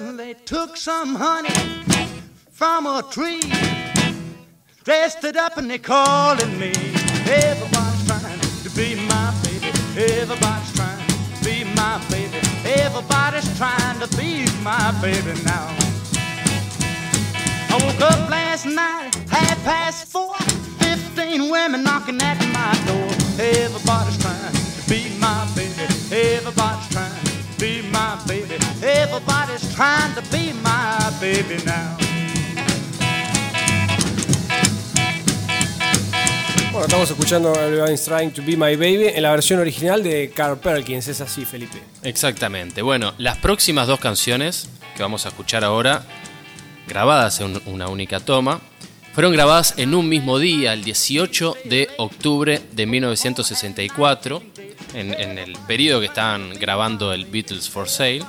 They took some honey from a tree, dressed it up and they called it me. Everybody's trying to be my baby. Everybody's trying to be my baby. Everybody's trying to be my baby now. I woke up last night, half past four. Fifteen women knocking at my door. Everybody's trying to be my baby. Everybody's trying be my baby. Everybody's trying to be my baby now. Bueno, estamos escuchando Everybody's Trying to Be My Baby en la versión original de Carl Perkins, es así, Felipe. Exactamente. Bueno, las próximas dos canciones que vamos a escuchar ahora, grabadas en una única toma, fueron grabadas en un mismo día, el 18 de octubre de 1964, en, en el periodo que estaban grabando el Beatles for Sale.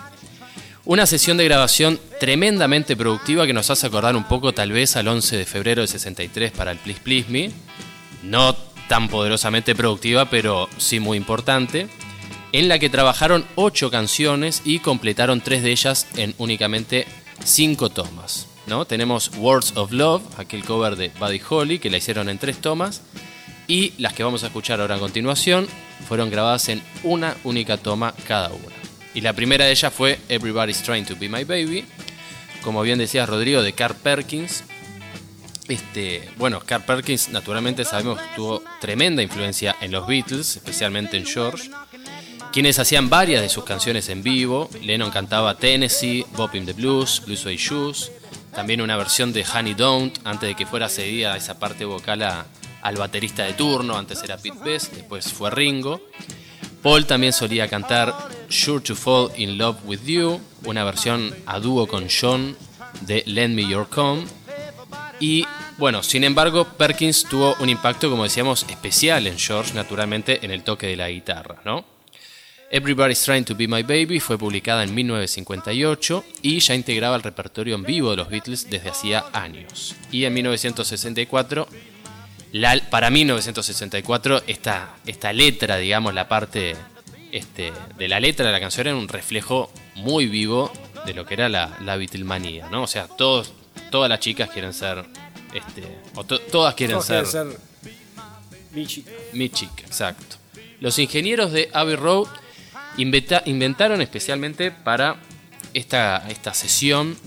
Una sesión de grabación tremendamente productiva que nos hace acordar un poco tal vez al 11 de febrero de 63 para el Please Please Me. No tan poderosamente productiva, pero sí muy importante. En la que trabajaron ocho canciones y completaron tres de ellas en únicamente cinco tomas. ¿no? Tenemos Words of Love, aquel cover de Buddy Holly, que la hicieron en tres tomas. Y las que vamos a escuchar ahora a continuación fueron grabadas en una única toma cada una. Y la primera de ellas fue Everybody's Trying to Be My Baby, como bien decía Rodrigo, de Carl Perkins. Este, bueno, Carl Perkins naturalmente sabemos tuvo tremenda influencia en los Beatles, especialmente en George, quienes hacían varias de sus canciones en vivo. Lennon cantaba Tennessee, Bob in the Blues, Blue Suede Shoes, también una versión de Honey Don't, antes de que fuera cedida esa parte vocal a, al baterista de turno, antes era Pete Best, después fue Ringo. Paul también solía cantar Sure to Fall in Love with You, una versión a dúo con John de Lend Me Your Comb. Y bueno, sin embargo, Perkins tuvo un impacto, como decíamos, especial en George, naturalmente, en el toque de la guitarra, ¿no? Everybody's Trying to Be My Baby fue publicada en 1958 y ya integraba el repertorio en vivo de los Beatles desde hacía años. Y en 1964 la, para 1964 esta, esta letra, digamos, la parte este, de la letra de la canción era un reflejo muy vivo de lo que era la, la Beatlemanía, ¿no? O sea, todos, todas las chicas quieren ser, este, o to- todas quieren Todos ser, quieren ser mi chica. mi chica, exacto. Los ingenieros de Abbey Road inventa- inventaron especialmente para esta, esta sesión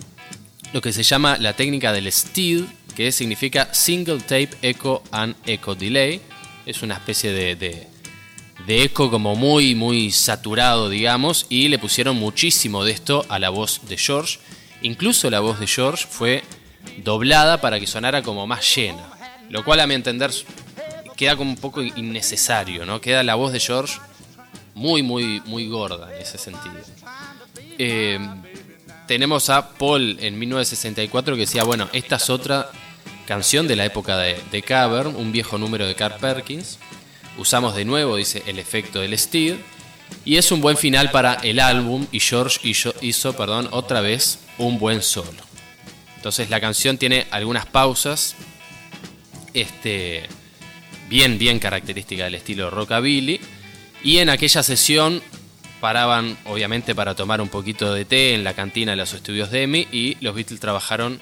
lo que se llama la técnica del STEED, que significa Single Tape Echo and Echo Delay. Es una especie de, de, de eco como muy, muy saturado, digamos, y le pusieron muchísimo de esto a la voz de George. Incluso la voz de George fue doblada para que sonara como más llena, lo cual a mi entender queda como un poco innecesario, ¿no? Queda la voz de George muy, muy, muy gorda en ese sentido. Eh, tenemos a Paul en 1964 que decía, bueno, esta es otra canción de la época de, de Cavern, un viejo número de Carl Perkins. Usamos de nuevo, dice, el efecto del Steed. Y es un buen final para el álbum y George hizo, perdón, otra vez un buen solo. Entonces la canción tiene algunas pausas este, bien, bien característica del estilo rockabilly. Y en aquella sesión paraban, obviamente, para tomar un poquito de té en la cantina de los estudios de EMI y los Beatles trabajaron,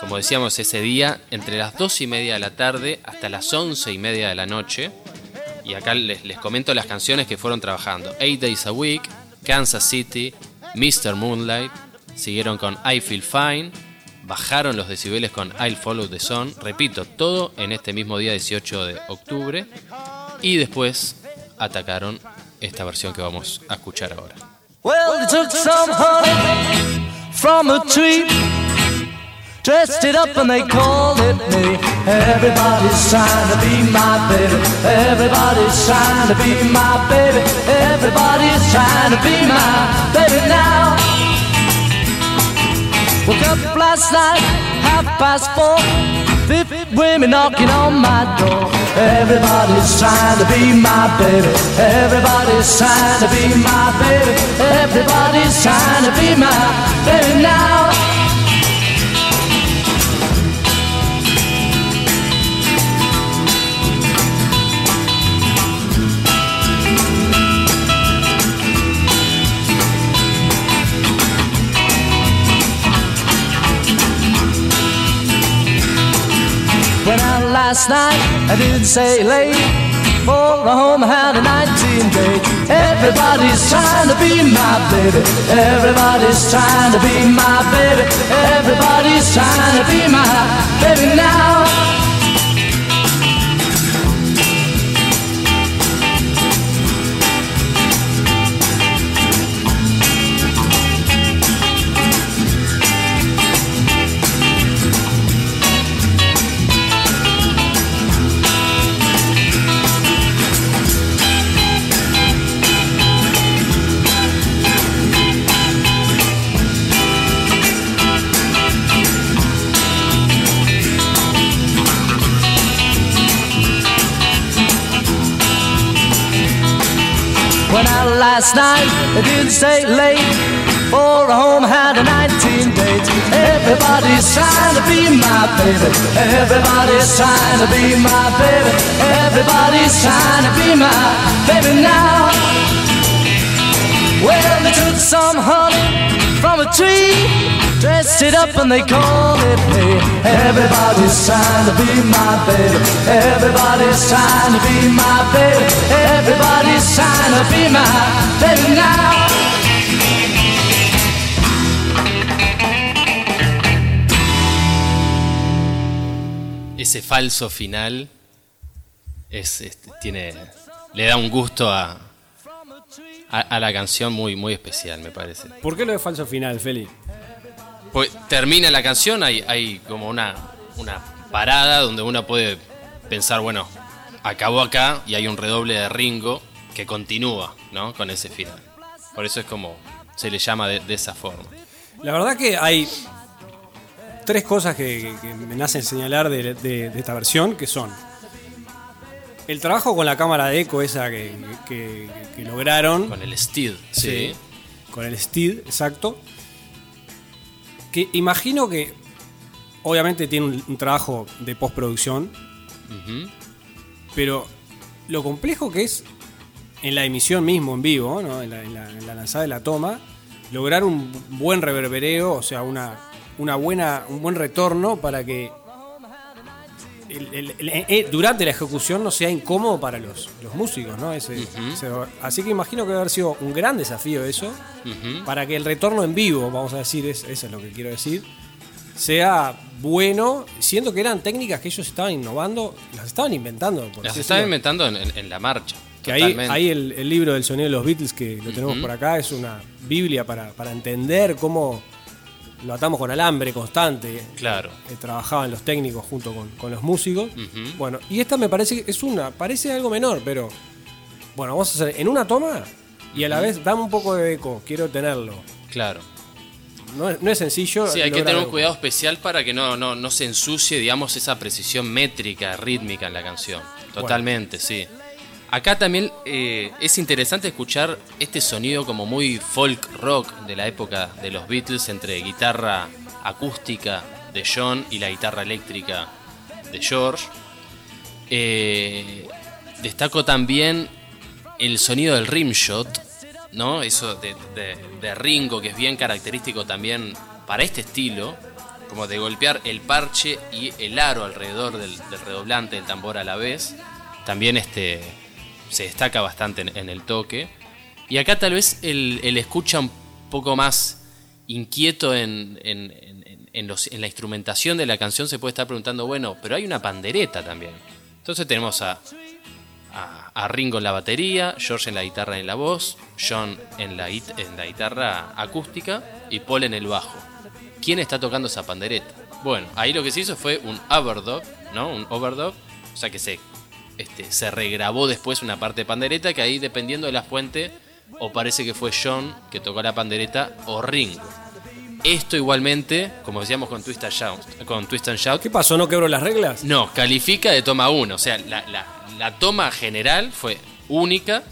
como decíamos, ese día entre las 2 y media de la tarde hasta las 11 y media de la noche. Y acá les, les comento las canciones que fueron trabajando. Eight Days a Week, Kansas City, Mr. Moonlight, siguieron con I Feel Fine, bajaron los decibeles con I'll Follow the Sun, repito, todo en este mismo día 18 de octubre, y después atacaron esta versión que vamos a escuchar ahora. Dressed it up and they called it me. Everybody's trying to be my baby. Everybody's trying to be my baby. Everybody's trying to be my baby now. Woke up last night, half past four. Fifty women knocking on my door. Everybody's trying to be my baby. Everybody's trying to be my baby. Everybody's trying to be my baby now. Last night, I didn't say late. For a home had a 19 date. Everybody's trying to be my baby. Everybody's trying to be my baby. Everybody's trying to be my baby now. Last night, I didn't stay late. For a home had a 19 date. Everybody's trying to be my baby. Everybody's trying to be my baby. Everybody's trying to be my baby now. Well, they took some honey from a tree, dressed it up and they called it me. Everybody's trying to be my baby. Everybody's trying to be my baby. Everybody's trying to be my baby now. Ese falso final es, este, tiene, le da un gusto a, a, a la canción muy, muy especial, me parece. ¿Por qué lo de falso final, Feli? Pues termina la canción, hay, hay como una, una parada donde uno puede pensar, bueno, acabó acá y hay un redoble de Ringo que continúa, ¿no? Con ese final. Por eso es como se le llama de, de esa forma. La verdad que hay tres cosas que, me nacen señalar de, de- de esta versión, que son el trabajo con la cámara de eco esa que, que- que lograron, Con el Steed, sí. con el Steed, exacto, que imagino que obviamente tiene un, un trabajo de postproducción, pero lo complejo que es en la emisión mismo, en vivo, ¿no? en, la, en la- en la lanzada de la toma, lograr un buen reverbereo, o sea, una, una buena, un buen retorno para que el- el- el- eh, durante la ejecución no sea incómodo para los, los músicos. ¿no? Ese- ese- así que imagino que debe haber sido un gran desafío eso, para que el retorno en vivo, vamos a decir, es- eso es lo que quiero decir, sea bueno, siendo que eran técnicas que ellos estaban innovando, las estaban inventando. por Las así estaba decirlo. inventando en, en- en la marcha. Que ahí, ahí el, el libro del sonido de los Beatles que lo tenemos por acá es una biblia para, para entender cómo lo atamos con alambre constante. Claro. Eh, trabajaban los técnicos junto con, con los músicos. Bueno, y esta me parece que es una, parece algo menor, pero bueno, vamos a hacer en una toma y a la vez dame un poco de eco, quiero tenerlo. Claro. No es, no es sencillo. Sí, hay que tener un cuidado especial para que no, no, no se ensucie, digamos, esa precisión métrica, rítmica en la canción. Totalmente, sí. Acá también eh, es interesante escuchar este sonido como muy folk rock de la época de los Beatles entre guitarra acústica de John y la guitarra eléctrica de George. Eh, destaco también el sonido del rimshot, ¿no? Eso de, de- Ringo que es bien característico también para este estilo, como de golpear el parche y el aro alrededor del, del redoblante del tambor a la vez. También este se destaca bastante en, el toque. Y acá tal vez el, el escucha un poco más inquieto en, en- en- los- en la instrumentación de la canción se puede estar preguntando, bueno, pero hay una pandereta también. Entonces tenemos a, a, Ringo en la batería, George en la guitarra y en la voz, John en la, en la guitarra acústica y Paul en el bajo. ¿Quién está tocando esa pandereta? Bueno, ahí lo que se hizo fue un overdub, ¿no? Un overdub, o sea que se, este, se regrabó después una parte de pandereta que ahí dependiendo de la fuente o parece que fue John que tocó la pandereta o Ringo. Esto igualmente, como decíamos con Twist and Shout, con Twist and Shout, ¿Qué pasó? ¿No quebró las reglas? no, califica de toma 1. O sea, la, la- la toma general fue única.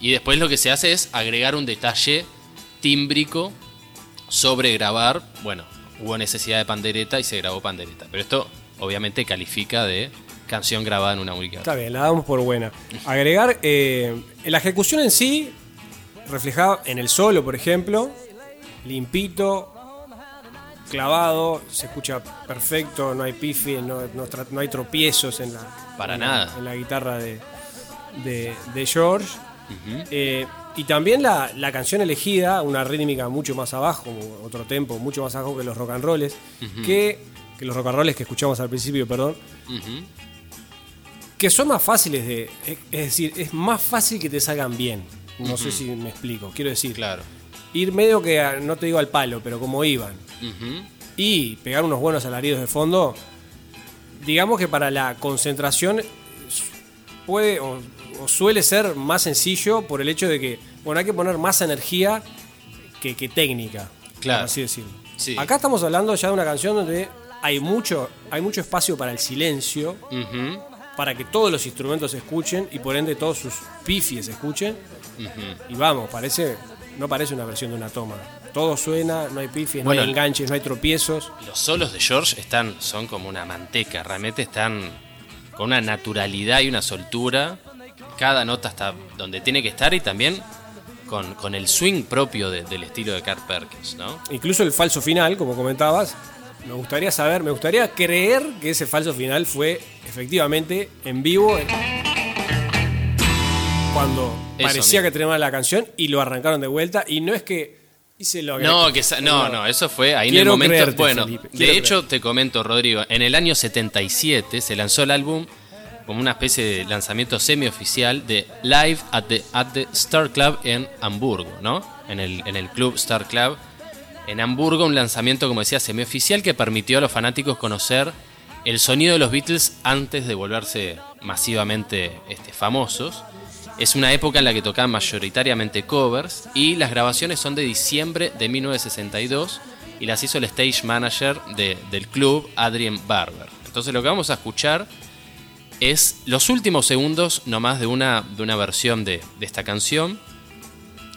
Y después lo que se hace es agregar un detalle tímbrico sobre grabar. Bueno, hubo necesidad de pandereta y se grabó pandereta. Pero esto obviamente califica de canción grabada en una única. Está bien, la damos por buena. Agregar, eh, la ejecución en sí, reflejada en el solo, por ejemplo, limpito, clavado, se escucha perfecto, no hay pifi, no, no hay tropiezos en la, Para en la- nada. en la guitarra de, de, de George. Eh, y también la, la canción elegida, una rítmica mucho más abajo, otro tempo, mucho más abajo que los rock and rolls, que, que los rock and rolls que escuchamos al principio, perdón. Que son más fáciles de. Es decir, es más fácil que te salgan bien. No sé si me explico. Quiero decir, Claro. ir medio que, a- no te digo al palo, pero como iban, Ujú. y pegar unos buenos alaridos de fondo, digamos que para la concentración puede o, o suele ser más sencillo por el hecho de que, bueno, hay que poner más energía que, que técnica, Claro. por así decirlo. Sí. Acá estamos hablando ya de una canción donde hay mucho, hay mucho espacio para el silencio, Ujú. Para que todos los instrumentos se escuchen y por ende todos sus pifies se escuchen. Y vamos, parece, no parece una versión de una toma. Todo suena, no hay pifies, Bueno, no hay enganches, no hay tropiezos. Los solos de George están, son como una manteca, realmente están con una naturalidad y una soltura. Cada nota está donde tiene que estar y también con, con el swing propio de- del estilo de Carl Perkins, ¿no? Incluso el falso final, como comentabas, me gustaría saber, me gustaría creer que ese falso final fue efectivamente en vivo cuando Eso parecía que terminaba la canción y lo arrancaron de vuelta y no es que hice lo No, que no, no, eso fue ahí en el momento. creerte, bueno, Felipe, de quiero hecho te comento, Rodrigo, en el año 77 se lanzó el álbum como una especie de lanzamiento semioficial de Live at the, at the Star Club en Hamburgo, ¿no? En el, en el club Star Club en Hamburgo, un lanzamiento, como decía, semioficial que permitió a los fanáticos conocer el sonido de los Beatles antes de volverse masivamente este, famosos. Es una época en la que tocaban mayoritariamente covers y las grabaciones son de diciembre de 1962 y las hizo el stage manager de- del club, Adrien Barber. Entonces lo que vamos a escuchar es los últimos segundos nomás de una, de una versión de esta canción.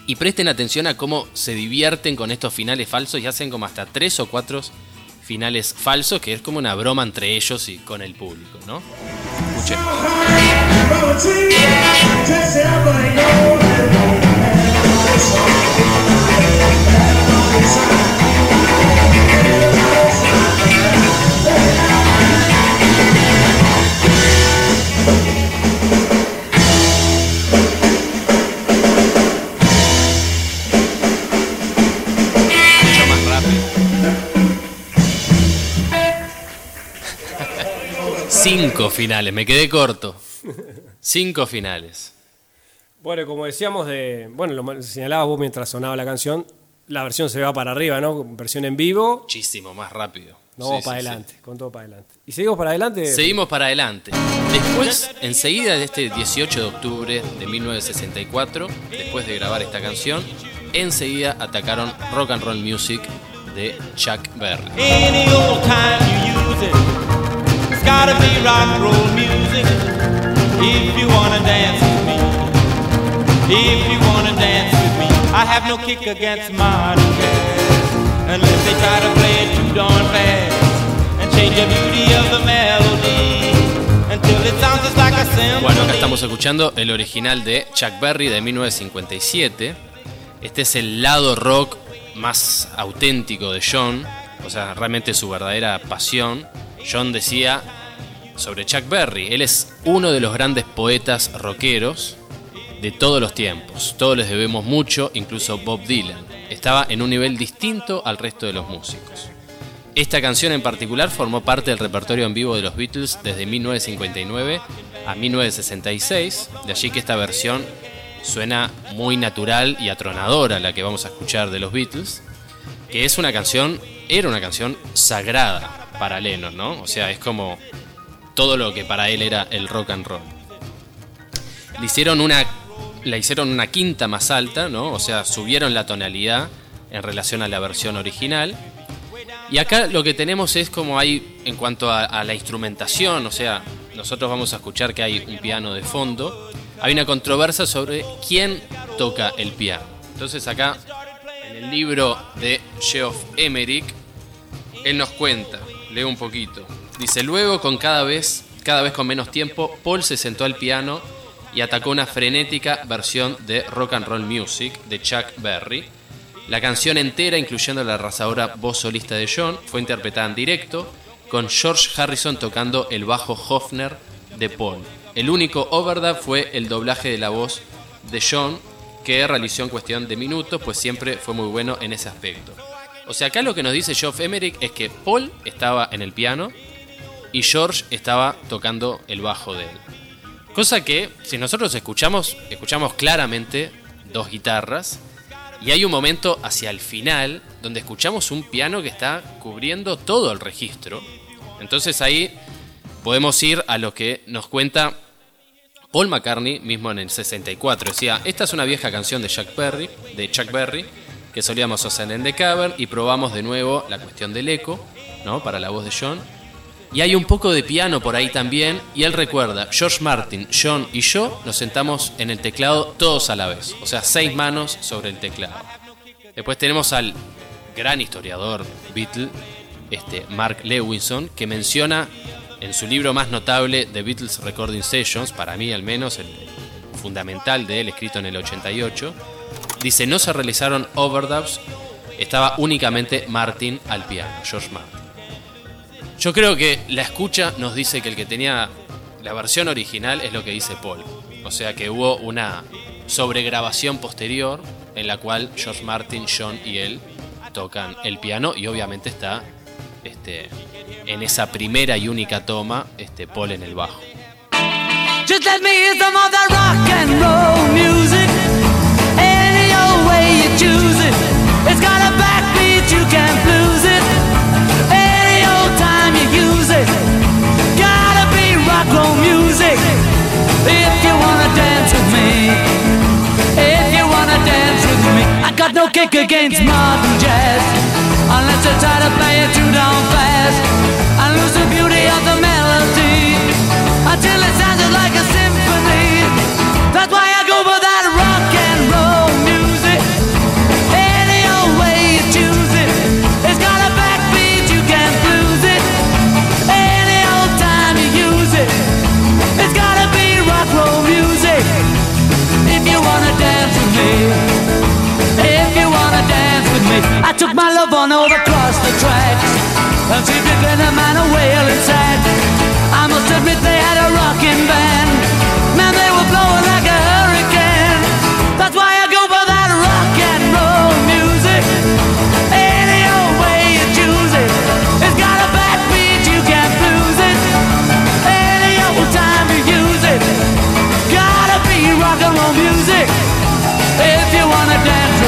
Y presten atención a cómo se divierten con estos finales falsos y hacen como hasta tres o cuatro finales falsos, que es como una broma entre ellos y con el público, ¿no? Cinco finales, me quedé corto. Cinco finales. Bueno, como decíamos de, bueno, lo señalabas vos mientras sonaba la canción, la versión se va para arriba, ¿no? Versión en vivo, Muchísimo más rápido. no vamos Sí, para sí, sí. adelante, con todo para adelante. Y seguimos para adelante. Seguimos para adelante. Después, enseguida de este 18 de octubre de 1964, después de grabar esta canción, enseguida atacaron Rock and Roll Music de Chuck Berry. Rock roll music. If you wanna dance with me. If you wanna dance with me. I have no kick against. Unless they try to play it too fast. And change the beauty of the melody. Bueno, acá estamos escuchando el original de Chuck Berry de 1957. Este es el lado rock más auténtico de John, o sea, realmente su verdadera pasión. John decía sobre Chuck Berry, él es uno de los grandes poetas rockeros de todos los tiempos. Todos les debemos mucho, incluso Bob Dylan. Estaba en un nivel distinto al resto de los músicos. Esta canción en particular formó parte del repertorio en vivo de los Beatles desde 1959 a 1966, de allí que esta versión suena muy natural y atronadora la que vamos a escuchar de los Beatles, que es una canción, era una canción sagrada para Lennon, ¿no? O sea, es como todo lo que para él era el rock and roll. Le hicieron una, hicieron una quinta más alta, ¿no? O sea, subieron la tonalidad en relación a la versión original. Y acá lo que tenemos es como hay en cuanto a, a la instrumentación, o sea, nosotros vamos a escuchar que hay un piano de fondo. Hay una controversia sobre quién toca el piano. Entonces acá, en el libro de Geoff Emerick, él nos cuenta, leo un poquito. Dice, luego con cada vez, cada vez con menos tiempo, Paul se sentó al piano y atacó una frenética versión de Rock and Roll Music de Chuck Berry. La canción entera, incluyendo la arrasadora voz solista de John, fue interpretada en directo, con George Harrison tocando el bajo Hofner de Paul. El único overdub fue el doblaje de la voz de John, que realizó en cuestión de minutos, pues siempre fue muy bueno en ese aspecto. O sea, acá lo que nos dice Geoff Emerick es que Paul estaba en el piano y George estaba tocando el bajo de él. Cosa que, si nosotros escuchamos, escuchamos claramente dos guitarras y hay un momento hacia el final donde escuchamos un piano que está cubriendo todo el registro. Entonces ahí podemos ir a lo que nos cuenta Paul McCartney mismo en el 64. Decía, esta es una vieja canción de Chuck Berry, de Chuck Berry, que solíamos hacer en The Cavern y probamos de nuevo la cuestión del eco, ¿no? Para la voz de John. Y hay un poco de piano por ahí también. Y él recuerda, George Martin, John y yo nos sentamos en el teclado todos a la vez. O sea, seis manos sobre el teclado. Después tenemos al gran historiador Beatle, este, Mark Lewinson, que menciona en su libro más notable, The Beatles Recording Sessions, para mí al menos, el fundamental de él, escrito en el 88, dice, no se realizaron overdubs, estaba únicamente Martin al piano, George Martin. Yo creo que la escucha nos dice que el que tenía la versión original es lo que dice Paul. O sea que hubo una sobregrabación posterior en la cual George Martin, John y él tocan el piano y obviamente está este, en esa primera y única toma este, Paul en el bajo. Just let me hear rock and roll music. Music. If you wanna dance with me. If you wanna dance with me. I got no kick against modern jazz. Unless you try to play it too down fast. And lose the beauty of the melody. Until it sounded like a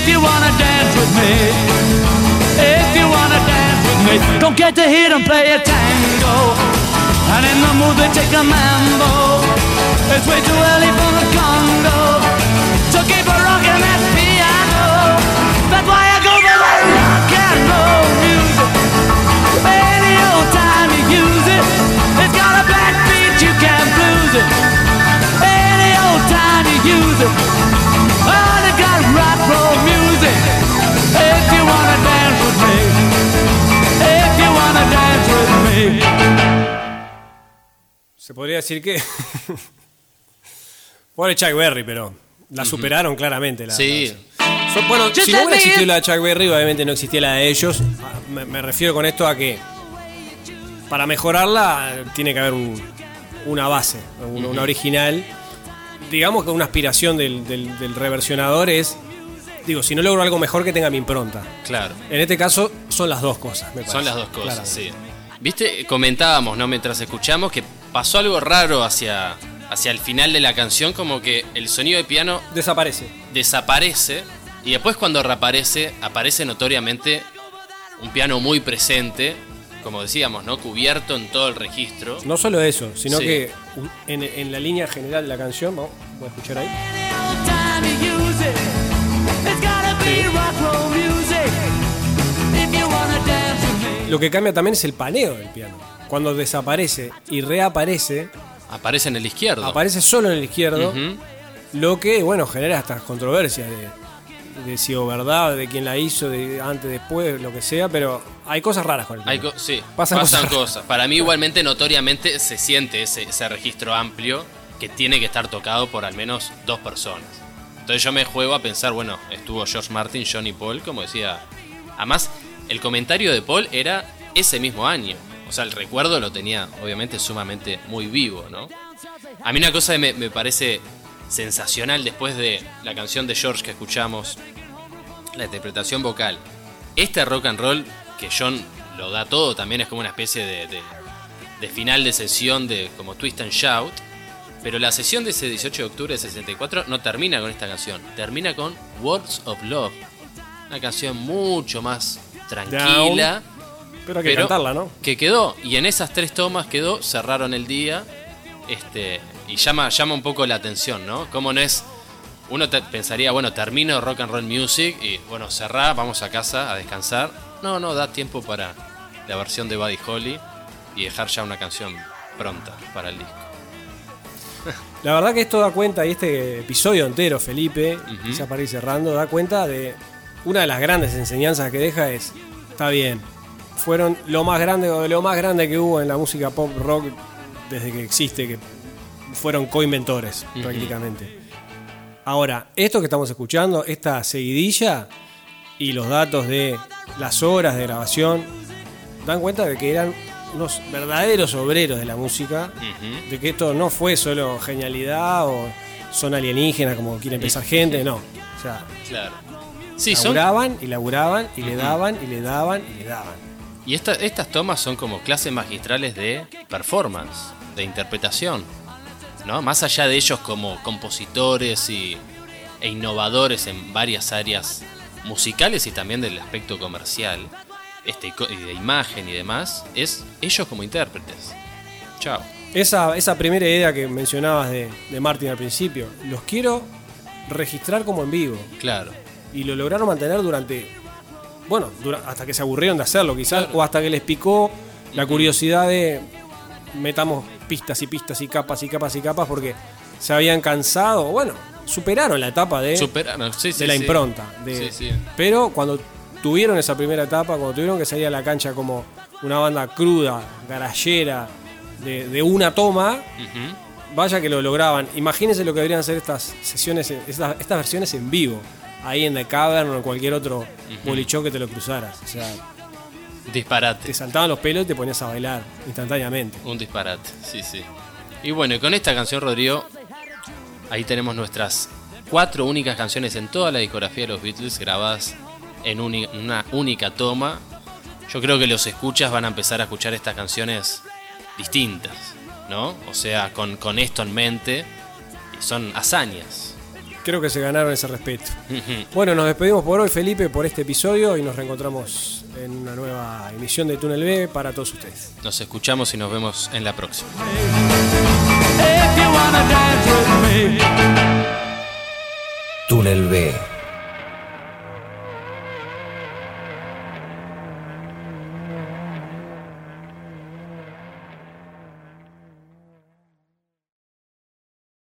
If you wanna dance with me. If you wanna dance with me, don't get to hear them play a tango. And in the mood they take a mambo. It's way too early for the Congo. Se podría decir que. Pobre Chuck Berry, pero la superaron claramente. La, Sí. la- So- bueno, si no hubiera existido la de Chuck Berry, obviamente no existía la de ellos. Me, me refiero con esto a que para mejorarla tiene que haber un- una base, una, una original. Digamos que una aspiración del, del- del reversionador es. Digo, si no logro algo mejor que tenga mi impronta. Claro. En este caso son las dos cosas. me Son las dos cosas, Claramente. sí. Viste, comentábamos, ¿no? Mientras escuchamos que pasó algo raro hacia, hacia el final de la canción, como que el sonido de piano... Desaparece. Desaparece. Y después cuando reaparece, aparece notoriamente un piano muy presente, como decíamos, ¿no? Cubierto en todo el registro. No solo eso, sino que en, en, la línea general de la canción, vamos, voy a escuchar ahí. Lo que cambia también es el paneo del piano. Cuando desaparece y reaparece, Aparece en el izquierdo. aparece solo en el izquierdo, lo que, bueno, genera estas controversias de, de si o verdad, de quién la hizo, de antes, después, lo que sea, pero hay cosas raras con el Hay co- sí, Pasan pasan, cosas cosas. Para mí igualmente notoriamente se siente ese, ese registro amplio que tiene que estar tocado por al menos dos personas. Entonces yo me juego a pensar, bueno, estuvo George Martin, Johnny Paul, como decía. Además, el comentario de Paul era ese mismo año. O sea, el recuerdo lo tenía obviamente sumamente muy vivo, ¿no? A mí una cosa que me, parece sensacional después de la canción de George que escuchamos, la interpretación vocal. Este rock and roll que John lo da todo también es como una especie de final de sesión de como Twist and Shout. Pero la sesión de ese 18 de octubre de 64 no termina con esta canción, termina con Words of Love. Una canción mucho más tranquila. Pero hay que pero cantarla, ¿no? Que quedó, y en esas tres tomas quedó, cerraron el día. Este, y llama, llama un poco la atención, ¿no? Como no es. Uno te- pensaría, bueno, termino rock and roll music y bueno, cerrá, vamos a casa a descansar. No, no, da tiempo para la versión de Buddy Holly y dejar ya una canción pronta para el disco. La verdad que esto da cuenta, y este episodio entero, Felipe, quizá para ir cerrando, da cuenta de una de las grandes enseñanzas que deja es, está bien, fueron lo más grande o de lo más grande que hubo en la música pop rock desde que existe, que fueron coinventores prácticamente. Ahora, esto que estamos escuchando, esta seguidilla y los datos de las horas de grabación, dan cuenta de que eran unos verdaderos obreros de la música de que esto no fue solo genialidad o son alienígenas como quiere empezar gente, no. O sea, Claro. Sí, son. laburaban y laburaban y le daban y le daban y le daban. Y esta- estas tomas son como clases magistrales de performance, de interpretación. ¿no? Más allá de ellos como compositores y, e innovadores en varias áreas musicales y también del aspecto comercial, este, de imagen y demás, es ellos como intérpretes. Chao. Esa, esa primera idea que mencionabas de, de Martin al principio, los quiero registrar como en vivo. Claro. Y lo lograron mantener durante, bueno, hasta que se aburrieron de hacerlo quizás, o hasta que les picó la curiosidad de metamos pistas y pistas y capas y capas y capas porque se habían cansado, bueno, superaron la etapa de, Superaron, sí, sí, de la sí. impronta. de-. Pero cuando tuvieron esa primera etapa, cuando tuvieron que salir a la cancha como una banda cruda, garallera, de, de una toma, vaya que lo lograban. Imagínense lo que deberían ser estas sesiones, estas versiones en vivo, ahí en The Cavern o en cualquier otro bolichón que te lo cruzaras. O sea, Disparate. te saltaban los pelos y te ponías a bailar instantáneamente. Un disparate, sí, sí. Y bueno, y con esta canción, Rodrigo, ahí tenemos nuestras cuatro únicas canciones en toda la discografía de los Beatles grabadas en una única toma. Yo creo que los escuchas van a empezar a escuchar estas canciones distintas, ¿no? O sea, con, con esto en mente, son hazañas. Creo que se ganaron ese respeto. Bueno, nos despedimos por hoy, Felipe, por este episodio y nos reencontramos en una nueva emisión de Túnel B para todos ustedes. Nos escuchamos y nos vemos en la próxima. Túnel B.